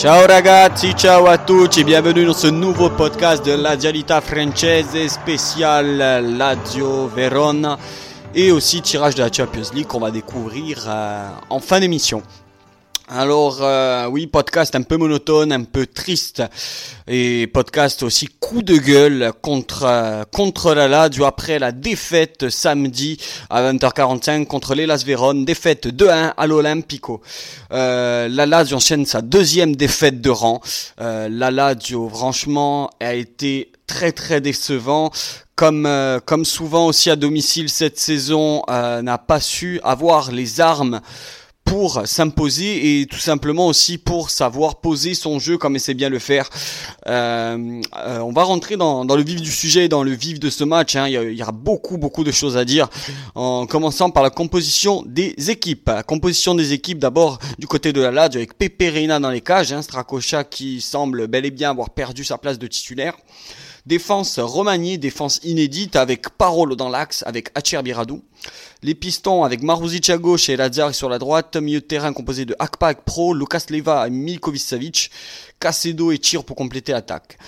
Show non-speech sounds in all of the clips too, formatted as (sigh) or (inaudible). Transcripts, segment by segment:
Ciao ragazzi, ciao à tutti, bienvenue dans ce nouveau podcast de la Dialita Francese spécial Lazio Verona et aussi tirage de la Champions League qu'on va découvrir euh, en fin d'émission. Alors euh, oui, podcast un peu monotone, un peu triste et podcast aussi coup de gueule contre euh, contre la Lazio après la défaite samedi à 20h45 contre l'Elas Vérone, défaite 2-1 à l'Olympico. Euh, la Lazio enchaîne sa deuxième défaite de rang. Euh, la Lazio franchement a été très très décevant comme, euh, comme souvent aussi à domicile cette saison, n'a pas su avoir les armes pour s'imposer et tout simplement aussi pour savoir poser son jeu comme il sait bien le faire. Euh, euh, on va rentrer dans, le vif du sujet, dans le vif de ce match. Hein. Il, y a, il, y a, beaucoup beaucoup de choses à dire. En commençant par la composition des équipes. La composition des équipes d'abord du côté de la Lazio avec Pepe Reina dans les cages, hein, Stracocha qui semble bel et bien avoir perdu sa place de titulaire. Défense remaniée, défense inédite avec Parolo dans l'axe, avec Acer Biradou. Les pistons avec Maruzic à gauche et Lazar sur la droite. Milieu de terrain composé de Akpak Pro, Lucas Leva et Milkovic Savic. Casedo et Tir pour compléter l'attaque.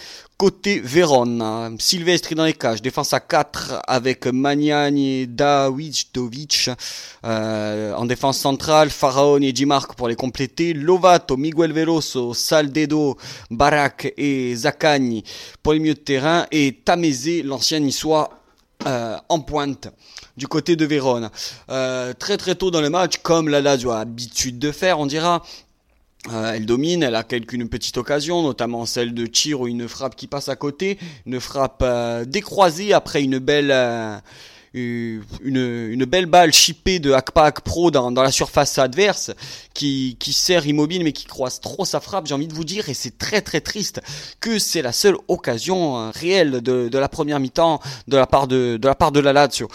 Côté Vérone, Silvestri dans les cages, défense à 4 avec Magnani Dawidovic. Euh, en défense centrale, Faraon et Gimarc pour les compléter. Lovato, Miguel Veloso, Saldedo, Barak et Zaccagni pour les milieux de terrain. Et Tameze, l'ancien niçois, euh, en pointe du côté de Vérone. Euh, très très tôt dans le match, comme la Lazio a l'habitude de faire, on dira, euh, elle domine, elle a quelques petite occasion, notamment celle de tir ou une frappe qui passe à côté, une frappe euh, décroisée après une belle euh, une, une, belle balle chippée de Hackpack Pro dans, dans, la surface adverse qui, qui sert immobile mais qui croise trop sa frappe, j'ai envie de vous dire, et c'est très très triste que c'est la seule occasion euh, réelle de, de la première mi-temps de la part de, de la part de la Lazio.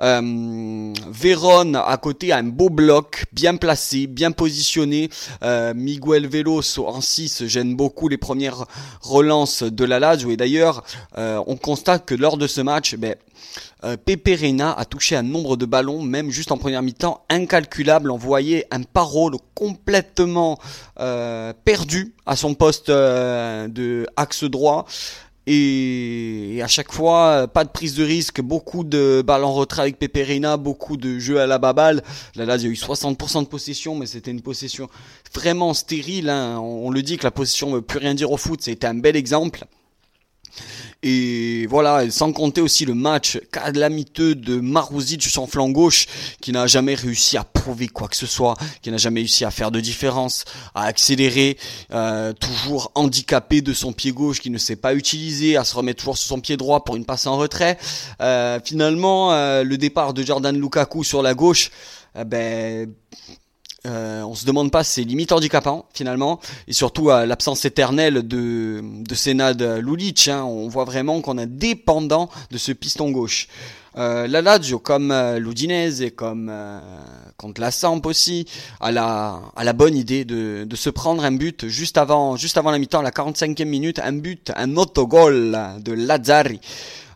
Euh, Véron à côté a un beau bloc, bien placé, bien positionné. Euh, Miguel Veloso en 6 gêne beaucoup les premières relances de la Lazio et d'ailleurs euh, on constate que lors de ce match, ben, euh, Pepe Reina a touché un nombre de ballons, même juste en première mi-temps, incalculable. On voyait un parole complètement euh, perdu à son poste euh, de axe droit. Et, à chaque fois, pas de prise de risque, beaucoup de balles en retrait avec Pepe Reina, beaucoup de jeux à la baballe. Là, là, il y a eu 60% de possession, mais c'était une possession vraiment stérile. Hein. On, on, le dit que la possession ne veut plus rien dire au foot, c'était un bel exemple. Et voilà, sans compter aussi le match calamiteux de Maruzic sur flanc gauche, qui n'a jamais réussi à prouver quoi que ce soit, qui n'a jamais réussi à faire de différence, à accélérer, euh, toujours handicapé de son pied gauche, qui ne sait pas utiliser, à se remettre toujours sur son pied droit pour une passe en retrait. Euh, finalement, euh, le départ de Jordan Lukaku sur la gauche, ben euh, on se demande pas, c'est limite handicapant finalement, et surtout à l'absence éternelle de de Senad. Hein, on voit vraiment qu'on est dépendant de ce piston gauche. Euh, la Lazio, comme euh, l'Udinese comme euh, contre la Samp aussi, a la, a la bonne idée de, de se prendre un but juste avant, juste avant la mi-temps, la 45e minute, un but, un autogol de Lazzari.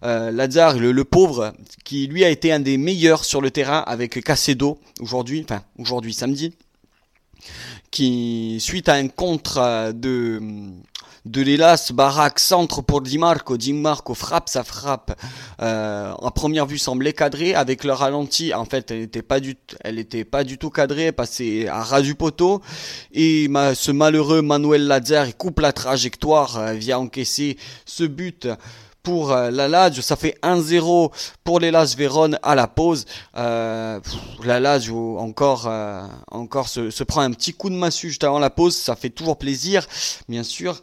Euh, le, le, pauvre, qui lui a été un des meilleurs sur le terrain avec Casedo aujourd'hui, enfin aujourd'hui samedi, qui suite à un contre de de l'Elas, Barak centre pour Di Marco, Di Marco frappe sa frappe. Euh, en première vue semblait cadrée avec le ralenti. En fait, elle n'était pas du, elle était pas du tout cadrée, passée à ras du poteau. Et ce malheureux Manuel Lazare coupe la trajectoire, euh, vient encaisser ce but pour euh, la Lazio, ça fait 1-0 pour les Las Vérone à la pause. Euh, Lazio encore, euh, encore se, se, prend un petit coup de massue juste avant la pause, ça fait toujours plaisir, bien sûr.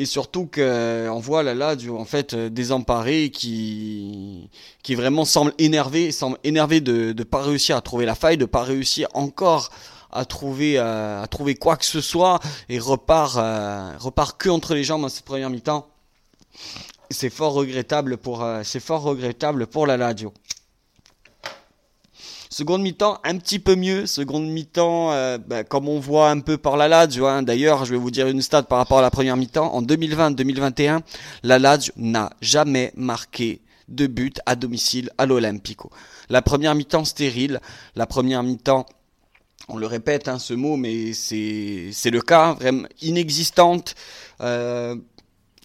Et surtout qu'on voit la Lazio en fait désemparé qui qui vraiment semble énervé, semble énervé de ne pas réussir à trouver la faille, de pas réussir encore à trouver à trouver quoi que ce soit et repart repart que entre les jambes dans cette première mi-temps c'est fort regrettable pour euh, c'est fort regrettable pour la Lazio. Seconde mi-temps un petit peu mieux. Seconde mi-temps, euh, bah, comme on voit un peu par la Lazio. Hein. D'ailleurs, je vais vous dire une stat par rapport à la première mi-temps. En 2020-2021, la Lazio n'a jamais marqué de but à domicile à l'Olympico. La première mi-temps stérile, la première mi-temps on le répète, hein, ce mot, mais c'est le cas, vraiment inexistante. Euh,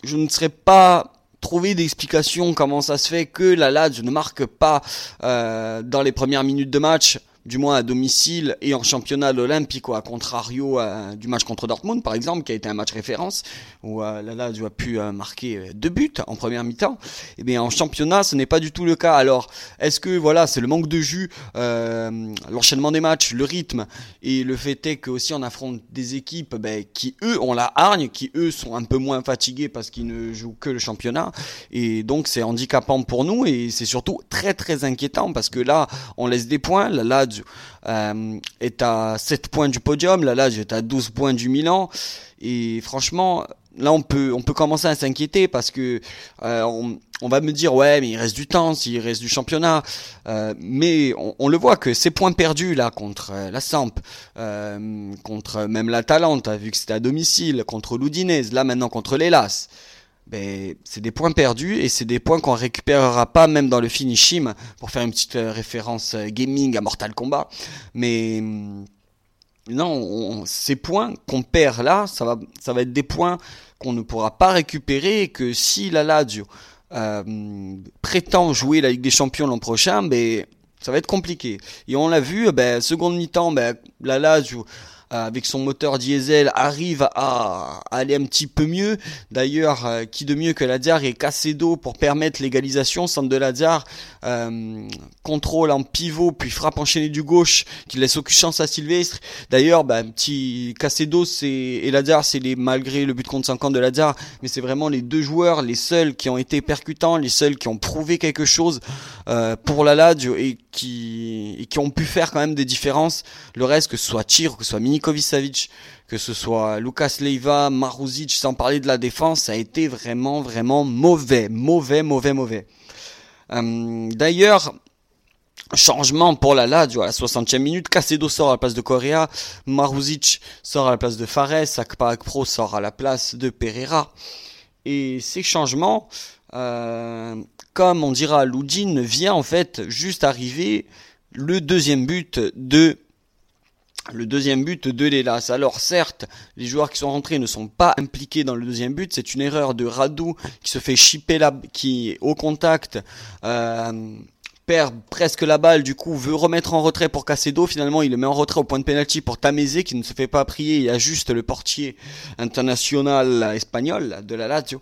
je ne serais pas trouvé d'explication comment ça se fait que la Lazio ne marque pas euh, dans les premières minutes de match du moins à domicile et en championnat l'Olympico, à contrario euh, du match contre Dortmund par exemple, qui a été un match référence, où euh, la Lazio a pu euh, marquer euh, deux buts en première mi-temps. Et eh bien en championnat, ce n'est pas du tout le cas. Alors, est-ce que voilà, c'est le manque de jus, l'enchaînement des matchs, le rythme, et le fait est que aussi on affronte des équipes ben, qui eux ont la hargne, qui eux sont un peu moins fatigués parce qu'ils ne jouent que le championnat, et donc c'est handicapant pour nous et c'est surtout très très inquiétant parce que là, on laisse des points, la Lazio euh, est à 7 points du podium, là là j'étais à 12 points du Milan. Et franchement là on peut on peut commencer à s'inquiéter parce que euh, on, va me dire ouais mais il reste du temps, s'il reste du championnat, euh, mais on, le voit que ces points perdus là contre euh, la Samp, contre même la Talente, vu que c'était à domicile, contre l'Udinese, là maintenant contre l'Elas ben, c'est des points perdus et c'est des points qu'on récupérera pas même dans le finishim pour faire une petite euh, référence euh, gaming à Mortal Kombat. Mais mm, non, ces points qu'on perd là, ça va, ça va être des points qu'on ne pourra pas récupérer et que si la Lazio euh, prétend jouer la Ligue des Champions l'an prochain, ben, ça va être compliqué. Et on l'a vu, ben, seconde mi-temps, ben, la Lazio avec son moteur diesel arrive à, aller un petit peu mieux. D'ailleurs, euh, qui de mieux que Ladiar et Cacedo pour permettre l'égalisation. Centre de Ladiar euh, contrôle en pivot puis frappe enchaînée du gauche qui laisse aucune chance à Sylvestre. D'ailleurs, bah, petit Cacedo c'est et Ladiar c'est les malgré le but contre 50 de Ladiar, mais c'est vraiment les deux joueurs les seuls qui ont été percutants, les seuls qui ont prouvé quelque chose pour la Lazio et qui et qui ont pu faire quand même des différences. Le reste que ce soit Tir, que ce soit Mini Savic, que ce soit Lucas Leiva, Maruzic, sans parler de la défense, ça a été vraiment, vraiment mauvais, mauvais, mauvais, mauvais. Euh, d'ailleurs, changement pour la Lazio à la 60e minute, Casedo sort à la place de Correa, Maruzic sort à la place de Fares, Akpa Pro sort à la place de Pereira. Et ces changements, euh, comme on dira, Loudine vient en fait juste arriver le deuxième but de le deuxième but de l'Elas. Alors certes, les joueurs qui sont rentrés ne sont pas impliqués dans le deuxième but. C'est une erreur de Radou qui se fait chipper la, qui au contact euh, perd presque la balle. Du coup, veut remettre en retrait pour Cacedo. Finalement, il le met en retrait au point de pénalty pour Tamézé qui ne se fait pas prier. Il y a juste le portier international espagnol de la Lazio.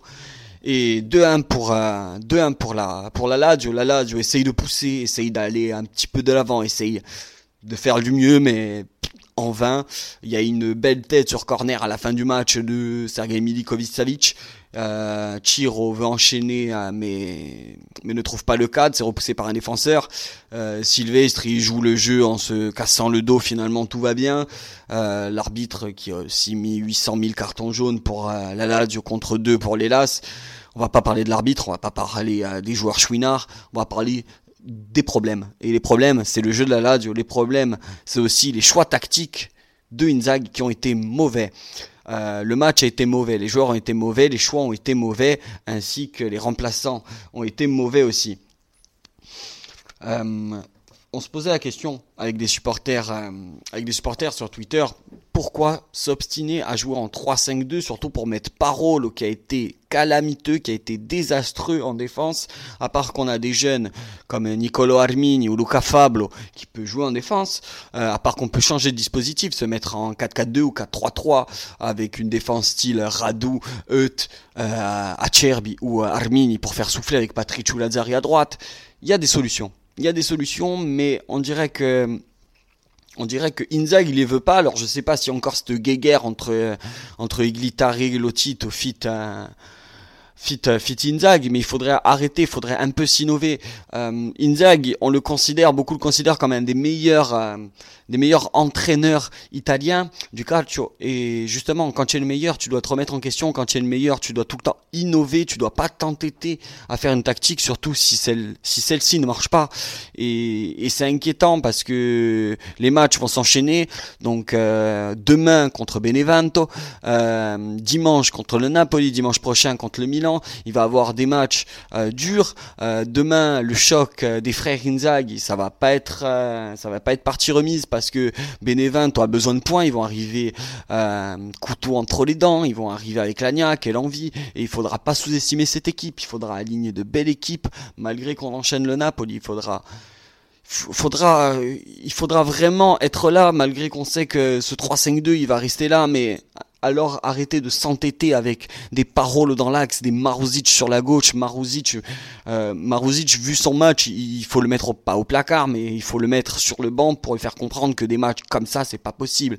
Et 2-1 pour euh, 2-1 pour la pour la Lazio. La Lazio essaye de pousser, essaye d'aller un petit peu de l'avant, essaye de faire du mieux, mais en vain. Il y a une belle tête sur corner à la fin du match de Sergei Milikovic-Savic. Euh, Chiro veut enchaîner, euh, mais, mais ne trouve pas le cadre, c'est repoussé par un défenseur. Euh, Sylvestre, il joue le jeu en se cassant le dos, finalement tout va bien. Euh, L'arbitre qui a aussi mis 800 000 cartons jaunes pour euh, la Lazio contre deux pour l'Elas. On va pas parler de l'arbitre, on va pas parler des joueurs chouinards, on va parler des problèmes. Et les problèmes, c'est le jeu de la Lazio. Les problèmes, c'est aussi les choix tactiques de Inzaghi qui ont été mauvais. Euh, le match a été mauvais, les joueurs ont été mauvais, les choix ont été mauvais, ainsi que les remplaçants ont été mauvais aussi. Euh, on se posait la question avec des supporters, euh, avec des supporters sur Twitter, pourquoi s'obstiner à jouer en 3-5-2, surtout pour mettre Parole qui a été calamiteux, qui a été désastreux en défense, à part qu'on a des jeunes comme Nicolo Armini ou Luca Fablo qui peut jouer en défense, euh, à part qu'on peut changer de dispositif, se mettre en 4-4-2 ou 4-3-3 avec une défense style Radu, Eut, euh, Acerbi ou Armini pour faire souffler avec Patrick Lazzari à droite, il y a des solutions il y a des solutions, mais on dirait que on dirait que Inzaghi il les veut pas. Alors je sais pas si encore cette guéguerre entre entre Iglitari et Lotito fit un fit, euh, fit Inzaghi, mais il faudrait arrêter, il faudrait un peu s'innover. Euh, Inzaghi, on le considère, beaucoup le considèrent comme un des meilleurs, euh, des meilleurs entraîneurs italiens du calcio. Et justement, quand tu es le meilleur, tu dois te remettre en question. Quand tu es le meilleur, tu dois tout le temps innover. Tu dois pas t'entêter à faire une tactique, surtout si celle, si celle-ci ne marche pas. Et, c'est inquiétant parce que les matchs vont s'enchaîner. Donc euh, demain contre Benevento, dimanche contre le Napoli, dimanche prochain contre le Milan. Il va avoir des matchs durs. demain, le choc des frères Inzaghi, ça va pas être, ça va pas être partie remise parce que Benevento a besoin de points. Ils vont arriver couteau entre les dents. Ils vont arriver avec l'agnac et l'envie. Et il faudra pas sous-estimer cette équipe. Il faudra aligner de belles équipes malgré qu'on enchaîne le Napoli. Il faudra faudra, il faudra vraiment être là, malgré qu'on sait que ce 3-5-2, il va rester là, mais alors arrêtez de s'entêter avec des paroles dans l'axe, des Maruzic sur la gauche. Maruzic, euh, vu son match, il faut le mettre pas au placard, mais il faut le mettre sur le banc pour lui faire comprendre que des matchs comme ça, c'est pas possible.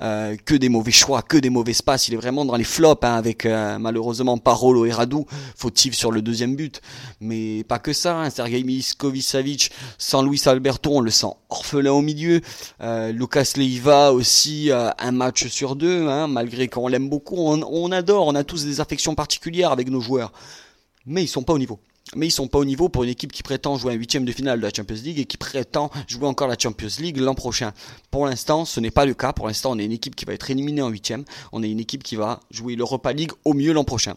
Euh, que des mauvais choix, que des mauvais passes. Il est vraiment dans les flops hein, avec euh, malheureusement Parolo et Radou, fautif sur le deuxième but. Mais pas que ça. Hein, Sergei Miskovic sans Luis Alberto, on le sent orphelin au milieu. Lucas Leiva aussi, un match sur deux, hein, malgré qu'on l'aime beaucoup, on, adore, on a tous des affections particulières avec nos joueurs. Mais ils sont pas au niveau. Mais ils sont pas au niveau pour une équipe qui prétend jouer un huitième de finale de la Champions League et qui prétend jouer encore la Champions League l'an prochain. Pour l'instant, ce n'est pas le cas. Pour l'instant, on est une équipe qui va être éliminée en huitième. On est une équipe qui va jouer l'Europa League au mieux l'an prochain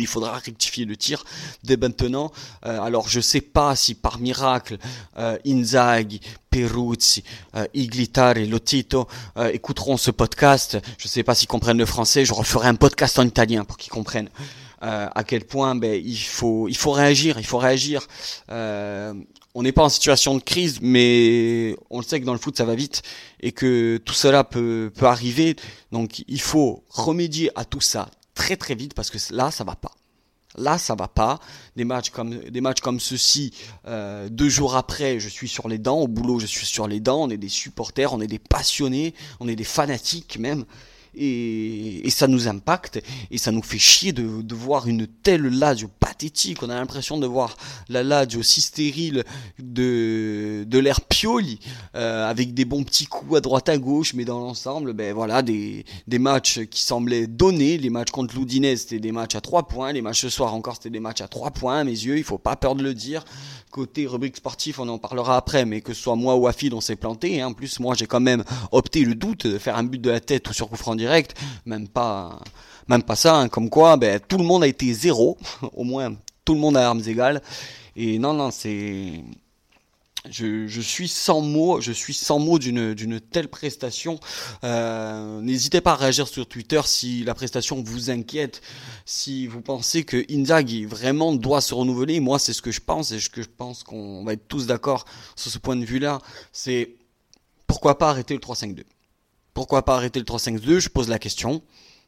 il faudra rectifier le tir dès maintenant. Euh, alors je sais pas si par miracle euh, Inzaghi, Peruzzi, euh, Iglitar et Lotito euh, écouteront ce podcast. Je sais pas s'ils comprennent le français. Je referai un podcast en italien pour qu'ils comprennent à quel point ben, il faut il faut réagir. Il faut réagir. on n'est pas en situation de crise, mais on le sait que dans le foot ça va vite et que tout cela peut peut arriver. Donc il faut remédier à tout ça très très vite parce que là ça va pas. Là, ça va pas. Des matchs comme des matchs comme ceci, euh, deux jours après, je suis sur les dents. Au boulot, je suis sur les dents. On est des supporters, on est des passionnés, on est des fanatiques même et, ça nous impacte et ça nous fait chier de, de voir une telle Lazio On a l'impression de voir la Lazio aussi stérile de, de l'air Pioli euh, avec des bons petits coups à droite à gauche, mais dans l'ensemble, ben voilà, des, des matchs qui semblaient donnés. Les matchs contre l'Oudinez, c'était des matchs à 3 points. Les matchs ce soir encore, c'était des matchs à 3 points à mes yeux. Il faut pas peur de le dire côté rubrique sportif, on en parlera après, mais que ce soit moi ou Afid, on s'est planté. Hein. En plus, moi, j'ai quand même opté le doute de faire un but de la tête ou sur coup franc direct. Même pas, même pas ça. Hein. Comme quoi, ben, tout le monde a été zéro. (laughs) Au moins, tout le monde a armes égales. Et non, non, c'est, je, suis sans mots, je suis sans mots d'une telle prestation. Euh, n'hésitez pas à réagir sur Twitter si la prestation vous inquiète, si vous pensez que Inzaghi vraiment doit se renouveler. Moi, c'est ce que je pense et je pense qu'on va être tous d'accord sur ce point de vue-là. C'est pourquoi pas arrêter le 3-5-2 Pourquoi pas arrêter le 3-5-2 Je pose la question.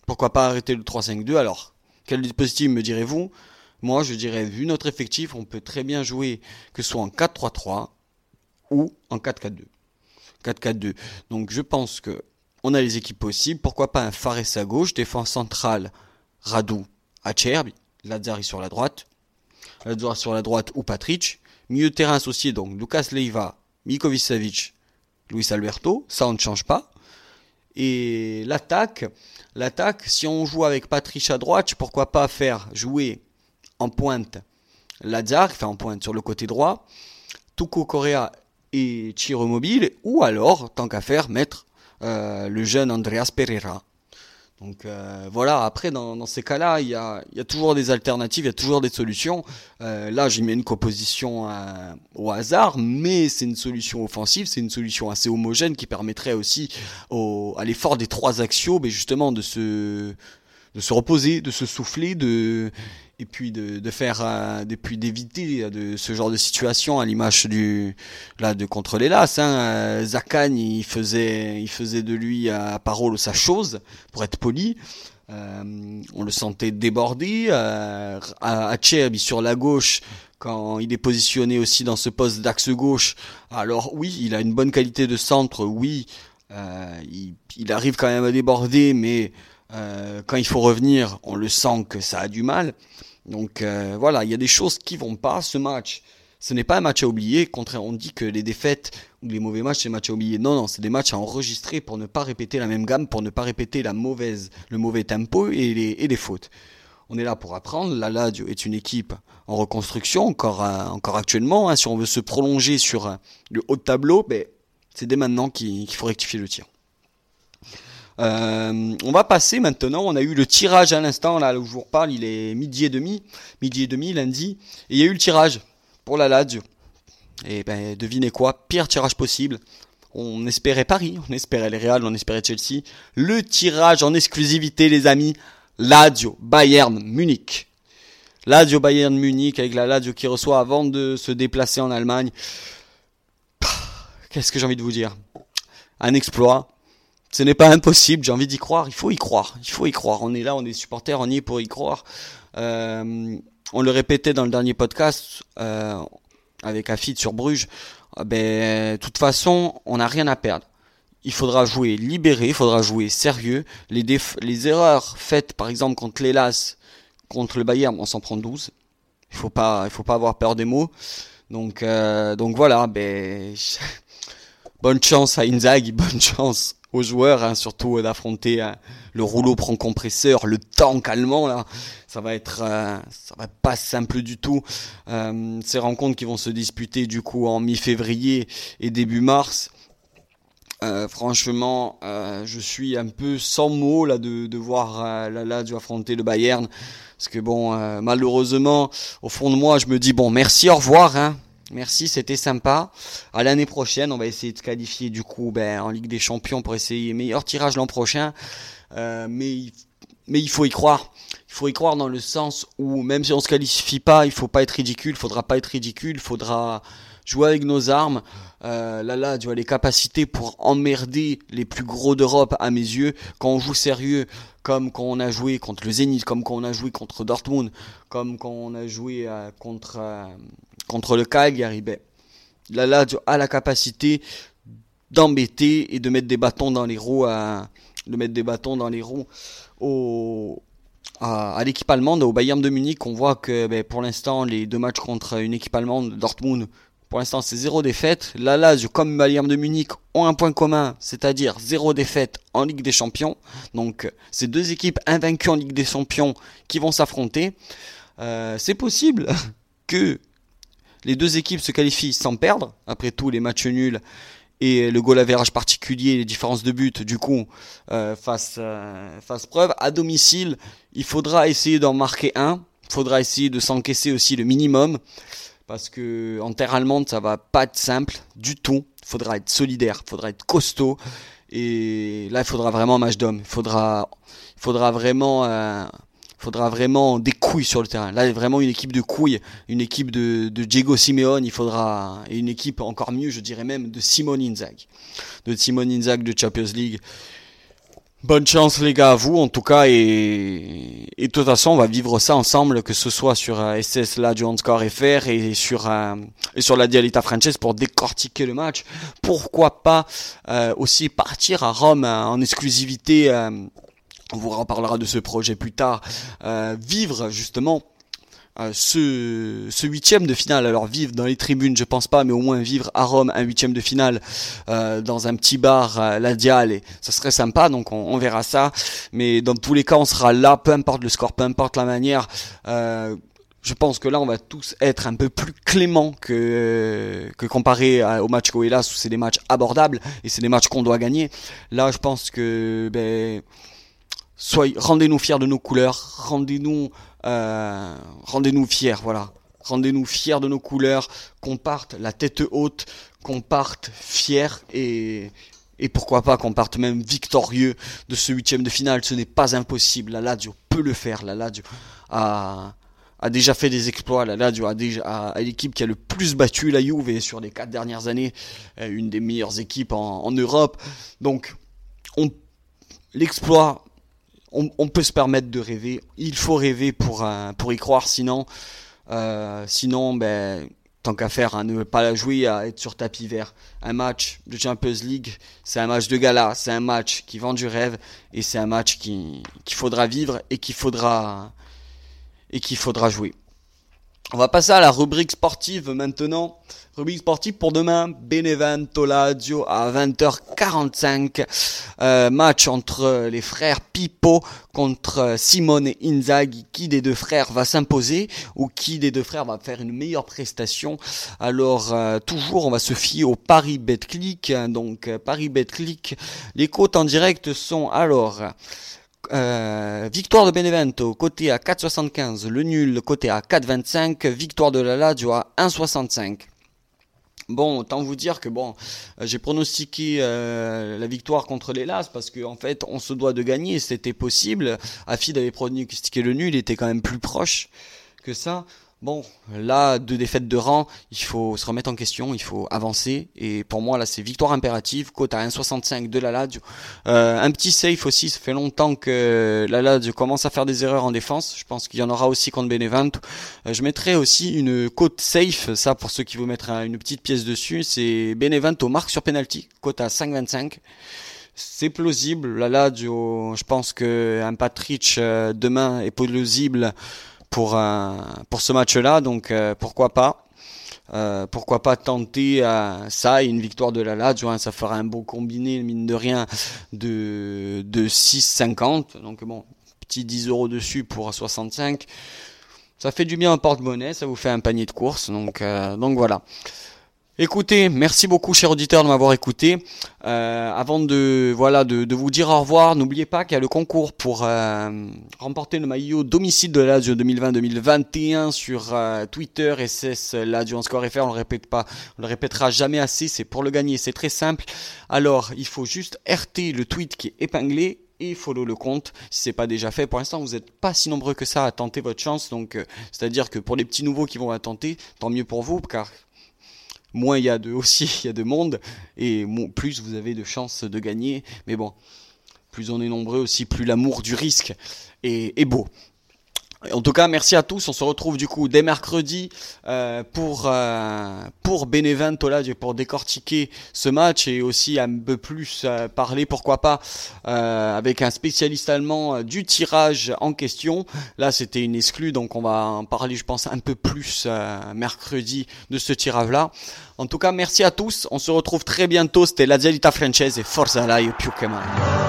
Pourquoi pas arrêter le 3-5-2 Alors, quel dispositif me direz-vous? Moi, je dirais, vu notre effectif, on peut très bien jouer que ce soit en 4-3-3, ou en 4-4-2. 4-4-2. Donc je pense que on a les équipes possibles. Pourquoi pas un Fares à gauche, défense centrale, Radou, Acerbi, Lazzari sur la droite, Lazzari sur la droite ou Patrick. Milieu terrain associé donc Lucas Leiva, Mikovic Savic, Luis Alberto. Ça on ne change pas. Et l'attaque, l'attaque, si on joue avec Patrick à droite, pourquoi pas faire jouer en pointe Lazare, enfin en pointe sur le côté droit, Tuco Correa et Chiro Mobile, ou alors, tant qu'à faire, mettre euh, le jeune Andreas Pereira. Donc euh, voilà, après dans, ces cas-là, il y a, toujours des alternatives, il y a toujours des solutions. Euh, là, j'ai mis une composition au hasard, mais c'est une solution offensive, c'est une solution assez homogène qui permettrait aussi au, à l'effort des trois axios, mais justement de se, de se reposer, de se souffler, de et puis de, de faire euh, depuis d'éviter de ce genre de situation à l'image du là de contre les Las hein, euh, Zakan il faisait il faisait de lui à parole sa chose pour être poli. Euh, on le sentait débordé. Euh, à, sur la gauche quand il est positionné aussi dans ce poste d'axe gauche. Alors oui il a une bonne qualité de centre oui. Euh, il, il, arrive quand même à déborder mais euh, quand il faut revenir, on le sent que ça a du mal. Donc euh, voilà, il y a des choses qui vont pas. Ce match, ce n'est pas un match à oublier. Contrairement, on dit que les défaites ou les mauvais matchs, c'est des matchs à oublier. Non, non, c'est des matchs à enregistrer pour ne pas répéter la même gamme, pour ne pas répéter le mauvais tempo et les, fautes. On est là pour apprendre. La Ladio est une équipe en reconstruction encore, euh, encore actuellement. Hein. Si on veut se prolonger sur le haut de tableau, ben, c'est dès maintenant qu'il faut rectifier le tir. On va passer maintenant. On a eu le tirage à l'instant là où je vous reparle. Il est midi et demi, midi et demi lundi, et il y a eu le tirage pour la Lazio. Et ben devinez quoi, pire tirage possible. On espérait Paris, on espérait les Real, on espérait Chelsea. Le tirage en exclusivité, les amis. Lazio, Bayern, Munich. Lazio, Bayern, Munich, avec la Lazio qui reçoit avant de se déplacer en Allemagne. Qu'est-ce que j'ai envie de vous dire? Un exploit. Ce n'est pas impossible, j'ai envie d'y croire. Il faut y croire. Il faut y croire. On est là, on est supporters, on y est pour y croire. Euh, on le répétait dans le dernier podcast euh, avec Afid sur Bruges. Ah ben, de toute façon, on n'a rien à perdre. Il faudra jouer libéré, il faudra jouer sérieux. Les, erreurs faites, par exemple, contre l'Elas, contre le Bayern, on s'en prend 12. Il faut pas, faut pas avoir peur des mots. Donc, euh, donc voilà, ben, (laughs) bonne chance à Inzaghi, bonne chance aux joueurs, hein, surtout d'affronter hein, le rouleau prend compresseur, le tank allemand là. Ça va être, euh, ça va pas simple du tout. Euh, ces rencontres qui vont se disputer du coup en mi-février et début mars. Euh, franchement, je suis un peu sans mots là de, de voir la Lazio affronter le Bayern, parce que bon, malheureusement, au fond de moi, je me dis bon, merci, au revoir. Hein. Merci, c'était sympa. À l'année prochaine, on va essayer de qualifier du coup ben, en Ligue des Champions pour essayer meilleur tirage l'an prochain. Euh, mais, mais il faut y croire. Il faut y croire dans le sens où même si on se qualifie pas, il faut pas être ridicule. Faudra pas être ridicule. Faudra jouer avec nos armes. Euh, là, tu as les capacités pour emmerder les plus gros d'Europe à mes yeux. Quand on joue sérieux, comme quand on a joué contre le Zénith, comme quand on a joué contre Dortmund, comme quand on a joué euh, contre euh, contre le Cagliari, ben, la Lazio a la capacité d'embêter et de mettre des bâtons dans les roues à, de mettre des bâtons dans les roues au, à, l'équipe allemande, au Bayern de Munich. On voit que ben, pour l'instant, les deux matchs contre une équipe allemande, Dortmund, pour l'instant, c'est zéro défaite. La Lazio, comme Bayern de Munich, ont un point commun, c'est-à-dire zéro défaite en Ligue des Champions. Donc, ces deux équipes invaincues en Ligue des Champions qui vont s'affronter. Euh, c'est possible (laughs) que les deux équipes se qualifient sans perdre. Après tout, les matchs nuls et le goal average particulier, les différences de but, du coup, euh, euh, preuve. À domicile, il faudra essayer d'en marquer un. Il faudra essayer de s'encaisser aussi le minimum. Parce que en terre allemande, ça va pas être simple du tout. Il faudra être solidaire, il faudra être costaud. Et là, il faudra vraiment un match d'homme. Il faudra, il faudra vraiment... Euh, faudra vraiment des couilles sur le terrain. Là, vraiment une équipe de couilles, une équipe de, de Diego Simeone, il faudra, et une équipe encore mieux, je dirais même, de Simone Inzaghi. De Simone Inzaghi de Champions League. Bonne chance les gars à vous en tout cas et, et de toute façon on va vivre ça ensemble que ce soit sur SS la du Score FR et sur euh, et sur la Dialita Frances pour décortiquer le match. Pourquoi pas euh, aussi partir à Rome euh, en exclusivité on vous reparlera de ce projet plus tard, euh, vivre justement euh, ce, ce huitième de finale. Alors vivre dans les tribunes, je pense pas, mais au moins vivre à Rome un huitième de finale euh, dans un petit bar, euh, la Dial, et ça serait sympa. Donc on, on, verra ça. Mais dans tous les cas, on sera là, peu importe le score, peu importe la manière. je pense que là, on va tous être un peu plus clément que, que comparé au match Coelas où c'est des matchs abordables et c'est des matchs qu'on doit gagner. Là, je pense que ben, soyez, rendez-nous fiers de nos couleurs, rendez-nous, euh, rendez-nous fiers, voilà. Rendez-nous fiers de nos couleurs, qu'on parte la tête haute, qu'on parte fiers et, et pourquoi pas qu'on parte même victorieux de ce huitième de finale. Ce n'est pas impossible. La Lazio peut le faire. La Lazio a, a déjà fait des exploits. La Lazio a déjà a, l'équipe qui a le plus battu la Juve sur les quatre dernières années, euh, une des meilleures équipes en, en Europe. Donc, on, l'exploit on, peut se permettre de rêver. Il faut rêver pour, pour y croire, sinon, euh, sinon, ben, tant qu'à faire, hein, ne pas la jouer, à être sur tapis vert. Un match de Champions League, c'est un match de gala, c'est un match qui vend du rêve, et c'est un match qu'il faudra vivre et qu'il et qu'il faudra jouer. On va passer à la rubrique sportive maintenant. Rubrique sportive pour demain, Benevento Lazio à 20h45. Euh, match entre les frères Pippo contre Simone et Inzaghi. Qui des deux frères va s'imposer ou qui des deux frères va faire une meilleure prestation? Alors euh, toujours, on va se fier au Paris Betclic. Donc euh, Paris Betclic, les cotes en direct sont alors... Euh, victoire de Benevento, côté à 4,75. Le nul, côté à 4,25. Victoire de la Lazio à 1,65. Bon, autant vous dire que bon, euh, j'ai pronostiqué euh, la victoire contre les Las parce qu'en en fait, on se doit de gagner, c'était possible. Afid avait pronostiqué le nul, il était quand même plus proche que ça. Bon, là, deux défaites de rang, il faut se remettre en question, il faut avancer. Et pour moi, là, c'est victoire impérative, cote à 1,65 de la Lazio. Euh, un petit safe aussi, ça fait longtemps que la Lazio commence à faire des erreurs en défense. Je pense qu'il y en aura aussi contre Benevento. Euh, je mettrai aussi une cote safe, ça pour ceux qui vous mettre une petite pièce dessus, c'est Benevento marque sur penalty, cote à 5,25 c'est plausible. La Lazio, je pense que un Patrick euh, demain est plausible pour, pour ce match-là. Donc euh, pourquoi pas euh, pourquoi pas tenter euh, ça et une victoire de la Lazio, hein, ça fera un beau combiné, mine de rien, de, de 6,50. Donc bon, petit 10 euros dessus pour 65. Ça fait du bien en porte-monnaie, ça vous fait un panier de courses. Donc, donc voilà. Écoutez, merci beaucoup, cher auditeur, de m'avoir écouté. Euh, avant de voilà de, vous dire au revoir, n'oubliez pas qu'il y a le concours pour euh, remporter le maillot domicile de l'Adio 2020-2021 sur euh, Twitter SS Lazio en score FR. On le répète pas, on le répétera jamais assez. C'est pour le gagner, c'est très simple. Alors, il faut juste RT le tweet qui est épinglé et follow le compte si c'est pas déjà fait. Pour l'instant, vous n'êtes pas si nombreux que ça à tenter votre chance, donc c'est-à-dire que pour les petits nouveaux qui vont la tenter, tant mieux pour vous, car moins il y a de (laughs) aussi il y a de monde et plus vous avez de chances de gagner. Mais bon, plus on est nombreux aussi, plus l'amour du risque est, est beau. En tout cas, merci à tous. On se retrouve du coup dès mercredi euh, pour euh, pour Benevento pour décortiquer ce match et aussi un peu plus euh, parler, pourquoi pas, euh, avec un spécialiste allemand du tirage en question. Là, c'était une exclue, donc on va en parler, je pense, un peu plus mercredi de ce tirage là. En tout cas, merci à tous. On se retrouve très bientôt. C'était la Dialita Francese. Forza là, più che mai.